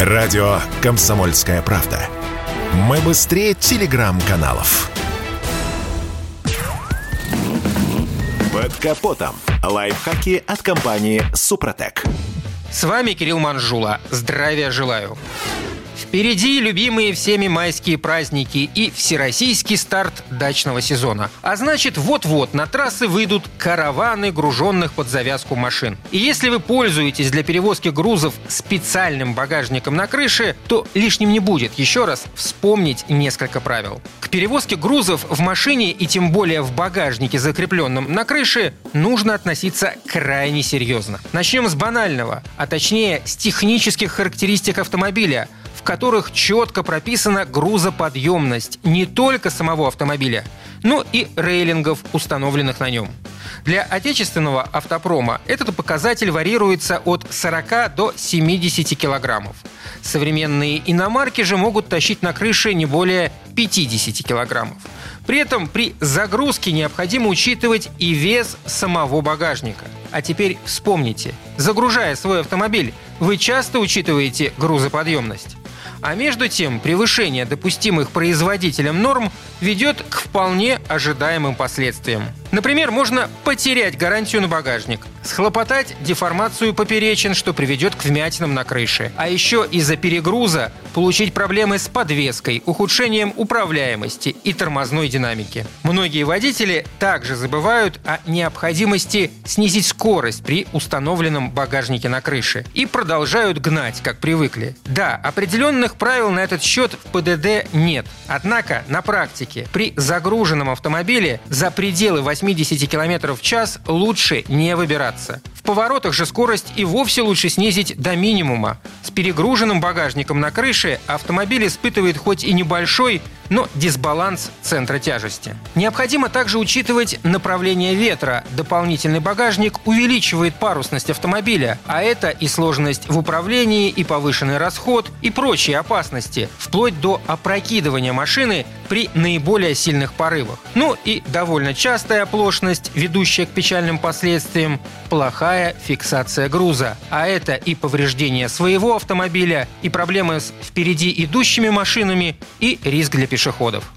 Радио «Комсомольская правда». Мы быстрее телеграм-каналов. Под капотом. Лайфхаки от компании «Супротек». С вами Кирилл Манжула. Здравия желаю. Впереди любимые всеми майские праздники и всероссийский старт дачного сезона. А значит, вот-вот на трассы выйдут караваны груженных под завязку машин. И если вы пользуетесь для перевозки грузов специальным багажником на крыше, то лишним не будет еще раз вспомнить несколько правил. К перевозке грузов в машине и тем более в багажнике, закрепленном на крыше, нужно относиться крайне серьезно. Начнем с банального, а точнее с технических характеристик автомобиля – которых четко прописана грузоподъемность не только самого автомобиля, но и рейлингов, установленных на нем. Для отечественного автопрома этот показатель варьируется от 40 до 70 килограммов. Современные иномарки же могут тащить на крыше не более 50 килограммов. При этом при загрузке необходимо учитывать и вес самого багажника. А теперь вспомните, загружая свой автомобиль, вы часто учитываете грузоподъемность. А между тем, превышение допустимых производителем норм ведет к вполне ожидаемым последствиям. Например, можно потерять гарантию на багажник, схлопотать деформацию поперечин, что приведет к вмятинам на крыше. А еще из-за перегруза получить проблемы с подвеской, ухудшением управляемости и тормозной динамики. Многие водители также забывают о необходимости снизить скорость при установленном багажнике на крыше и продолжают гнать, как привыкли. Да, определенных правил на этот счет в ПДД нет. Однако на практике при загруженном автомобиле за пределы 8 80 км в час лучше не выбираться. В поворотах же скорость и вовсе лучше снизить до минимума. С перегруженным багажником на крыше автомобиль испытывает хоть и небольшой, но дисбаланс центра тяжести. Необходимо также учитывать направление ветра. Дополнительный багажник увеличивает парусность автомобиля, а это и сложность в управлении, и повышенный расход, и прочие опасности, вплоть до опрокидывания машины при наиболее сильных порывах. Ну и довольно частая оплошность, ведущая к печальным последствиям – плохая фиксация груза. А это и повреждение своего автомобиля, и проблемы с впереди идущими машинами, и риск для пешеходов.